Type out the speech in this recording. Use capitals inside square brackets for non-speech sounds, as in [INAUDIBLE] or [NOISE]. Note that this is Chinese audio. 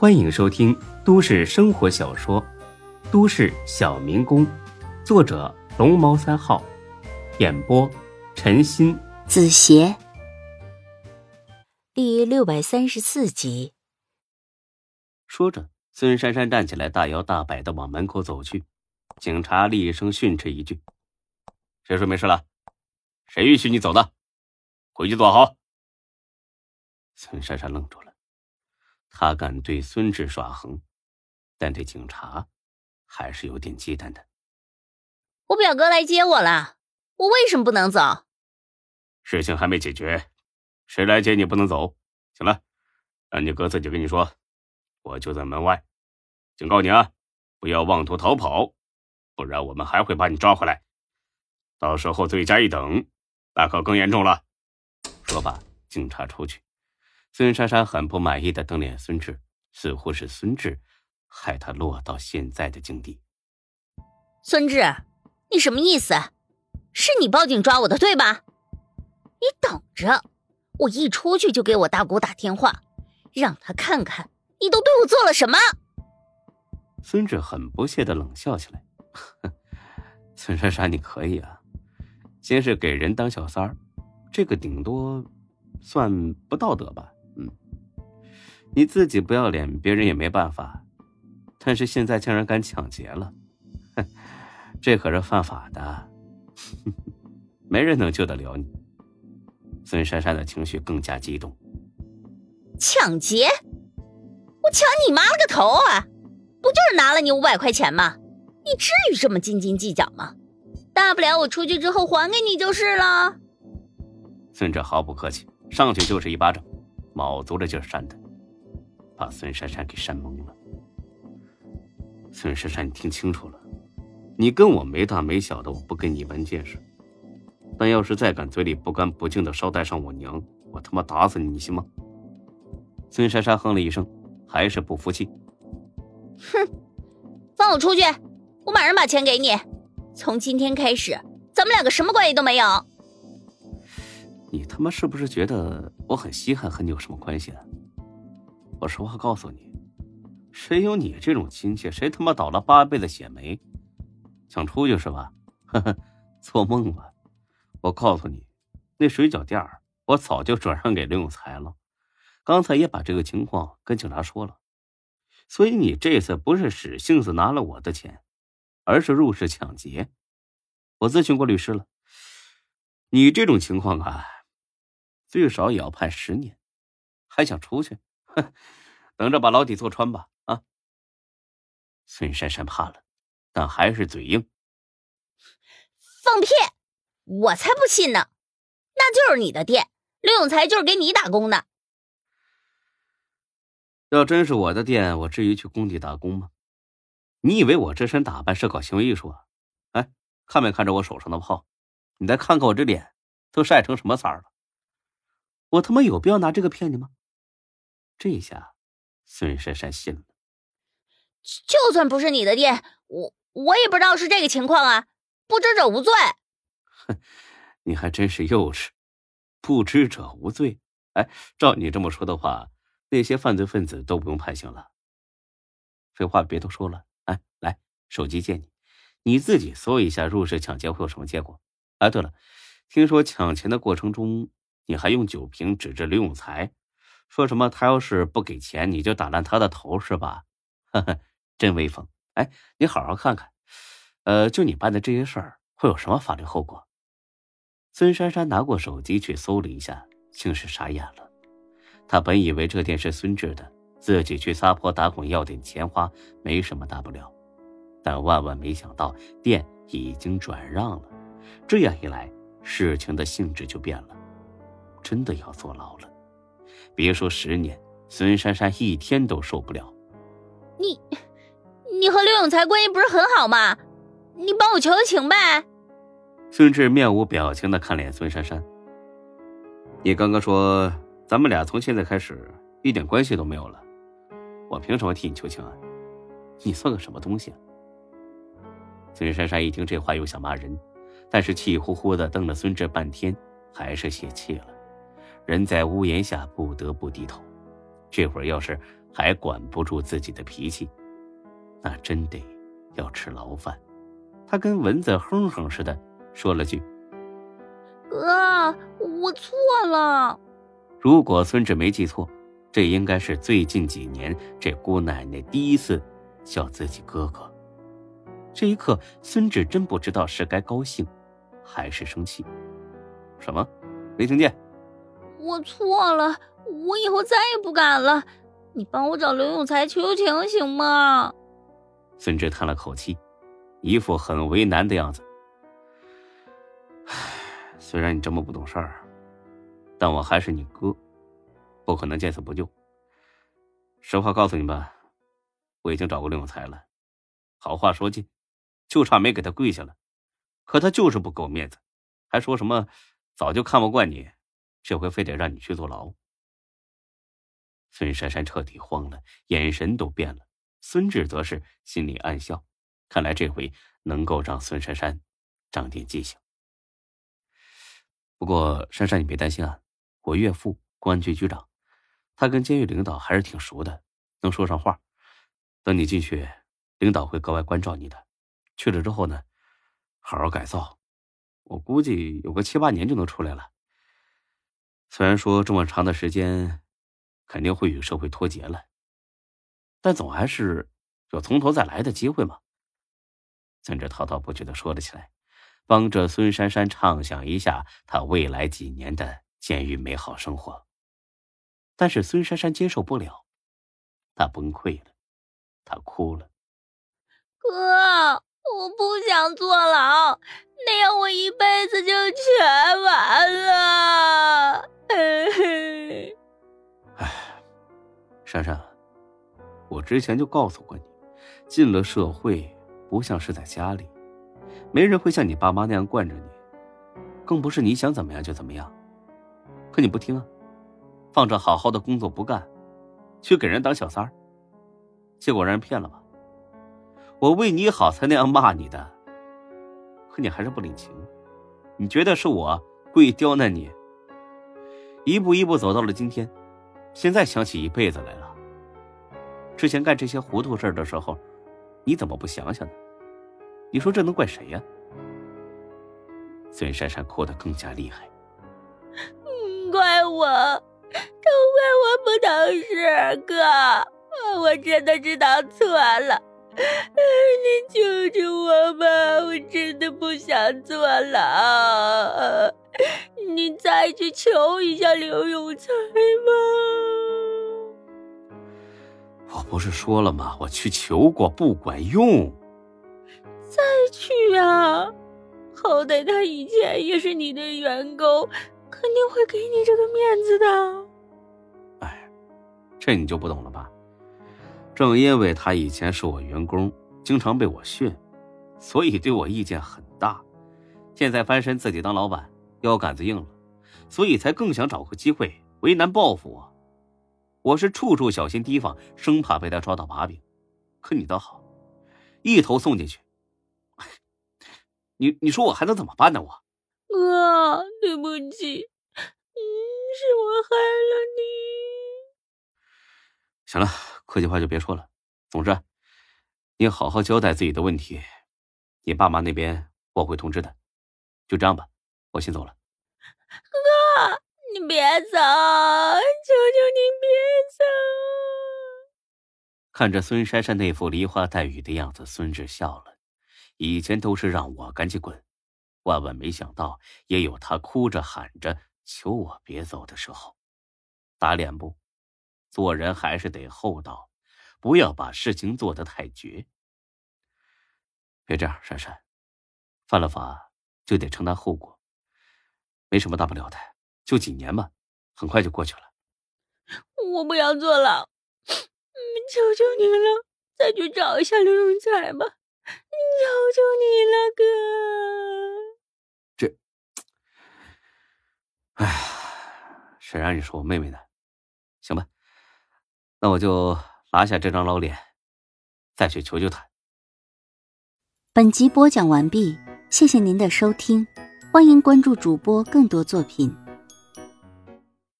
欢迎收听都市生活小说《都市小民工》，作者龙猫三号，演播陈鑫、子邪，第六百三十四集。说着，孙珊珊站起来，大摇大摆的往门口走去。警察厉声训斥一句：“谁说没事了？谁允许你走的？回去坐好。”孙珊珊愣住了。他敢对孙志耍横，但对警察还是有点忌惮的。我表哥来接我了，我为什么不能走？事情还没解决，谁来接你不能走？行了，让你哥自己跟你说，我就在门外。警告你啊，不要妄图逃跑，不然我们还会把你抓回来。到时候罪加一等，那可更严重了。说罢，警察出去。孙莎莎很不满意的瞪脸孙志，似乎是孙志害他落到现在的境地。孙志，你什么意思？是你报警抓我的对吧？你等着，我一出去就给我大姑打电话，让她看看你都对我做了什么。孙志很不屑的冷笑起来：“ [LAUGHS] 孙莎莎，你可以啊，先是给人当小三儿，这个顶多算不道德吧。”嗯，你自己不要脸，别人也没办法。但是现在竟然敢抢劫了，哼，这可是犯法的，[LAUGHS] 没人能救得了你。孙珊珊的情绪更加激动。抢劫？我抢你妈了个头啊！不就是拿了你五百块钱吗？你至于这么斤斤计较吗？大不了我出去之后还给你就是了。孙哲毫不客气，上去就是一巴掌。卯足了劲扇他，把孙珊珊给扇懵了。孙珊珊，你听清楚了，你跟我没大没小的，我不跟你一般见识。但要是再敢嘴里不干不净的捎带上我娘，我他妈打死你，你信吗？孙珊珊哼了一声，还是不服气。哼，放我出去，我马上把钱给你。从今天开始，咱们两个什么关系都没有。你他妈是不是觉得我很稀罕和你有什么关系啊？我实话告诉你，谁有你这种亲戚，谁他妈倒了八辈子血霉，想出去是吧？呵呵，做梦吧！我告诉你，那水饺店我早就转让给刘永才了，刚才也把这个情况跟警察说了。所以你这次不是使性子拿了我的钱，而是入室抢劫。我咨询过律师了，你这种情况啊。最少也要判十年，还想出去？哼，[LAUGHS] 等着把牢底坐穿吧！啊！孙珊珊怕了，但还是嘴硬。放屁！我才不信呢！那就是你的店，刘永才就是给你打工的。要真是我的店，我至于去工地打工吗？你以为我这身打扮是搞行为艺术啊？哎，看没看着我手上的泡？你再看看我这脸，都晒成什么色了？我他妈有必要拿这个骗你吗？这下，孙珊珊信了。就算不是你的店，我我也不知道是这个情况啊！不知者无罪。哼，你还真是幼稚。不知者无罪。哎，照你这么说的话，那些犯罪分子都不用判刑了。废话别多说了，哎，来，手机借你，你自己搜一下入室抢劫会有什么结果。哎，对了，听说抢钱的过程中。你还用酒瓶指着刘永才，说什么他要是不给钱，你就打烂他的头，是吧？呵呵，真威风！哎，你好好看看，呃，就你办的这些事儿，会有什么法律后果？孙珊珊拿过手机去搜了一下，竟是傻眼了。他本以为这店是孙志的，自己去撒泼打滚要点钱花没什么大不了，但万万没想到店已经转让了。这样一来，事情的性质就变了。真的要坐牢了，别说十年，孙珊珊一天都受不了。你，你和刘永才关系不是很好吗？你帮我求求情呗。孙志面无表情的看脸孙珊珊。你刚刚说咱们俩从现在开始一点关系都没有了，我凭什么替你求情啊？你算个什么东西？啊？孙珊珊一听这话又想骂人，但是气呼呼的瞪了孙志半天，还是泄气了。人在屋檐下，不得不低头。这会儿要是还管不住自己的脾气，那真得要吃牢饭。他跟蚊子哼哼似的说了句：“哥，我错了。”如果孙志没记错，这应该是最近几年这姑奶奶第一次叫自己哥哥。这一刻，孙志真不知道是该高兴，还是生气。什么？没听见？我错了，我以后再也不敢了。你帮我找刘永才求求情行吗？孙志叹了口气，一副很为难的样子。虽然你这么不懂事儿。但我还是你哥，不可能见死不救。实话告诉你吧，我已经找过刘永才了，好话说尽，就差没给他跪下了。可他就是不给我面子，还说什么早就看不惯你，这回非得让你去坐牢。孙珊珊彻底慌了，眼神都变了。孙志则是心里暗笑，看来这回能够让孙珊珊长点记性。不过珊珊，你别担心啊。我岳父公安局局长，他跟监狱领导还是挺熟的，能说上话。等你进去，领导会格外关照你的。去了之后呢，好好改造，我估计有个七八年就能出来了。虽然说这么长的时间，肯定会与社会脱节了，但总还是有从头再来的机会嘛。孙志滔滔不绝的说了起来，帮着孙珊珊畅想一下他未来几年的。监狱美好生活，但是孙珊珊接受不了，她崩溃了，她哭了。哥，我不想坐牢，那样我一辈子就全完了。[LAUGHS] 哎，珊珊，我之前就告诉过你，进了社会不像是在家里，没人会像你爸妈那样惯着你，更不是你想怎么样就怎么样。可你不听啊，放着好好的工作不干，去给人当小三儿，结果让人骗了吧？我为你好才那样骂你的，可你还是不领情，你觉得是我故意刁难你？一步一步走到了今天，现在想起一辈子来了。之前干这些糊涂事的时候，你怎么不想想呢？你说这能怪谁呀？孙珊珊哭得更加厉害。怪我，都怪我不懂事，哥，我真的知道错了，你救救我吧，我真的不想坐牢，你再去求一下刘永才吧。我不是说了吗？我去求过，不管用。再去啊，好歹他以前也是你的员工。肯定会给你这个面子的。哎，这你就不懂了吧？正因为他以前是我员工，经常被我训，所以对我意见很大。现在翻身自己当老板，腰杆子硬了，所以才更想找个机会为难报复我。我是处处小心提防，生怕被他抓到把柄。可你倒好，一头送进去。[LAUGHS] 你你说我还能怎么办呢？我。哥，对不起，嗯，是我害了你。行了，客气话就别说了。总之，你好好交代自己的问题，你爸妈那边我会通知的。就这样吧，我先走了。哥，你别走，求求你别走。看着孙珊珊那副梨花带雨的样子，孙志笑了。以前都是让我赶紧滚。万万没想到，也有他哭着喊着求我别走的时候。打脸不？做人还是得厚道，不要把事情做得太绝。别这样，珊珊，犯了法就得承担后果，没什么大不了的，就几年嘛，很快就过去了。我不要坐牢，求求你了，再去找一下刘永才吧，求求你了，哥。这哎，谁让你是我妹妹呢？行吧，那我就拉下这张老脸，再去求求他。本集播讲完毕，谢谢您的收听，欢迎关注主播更多作品。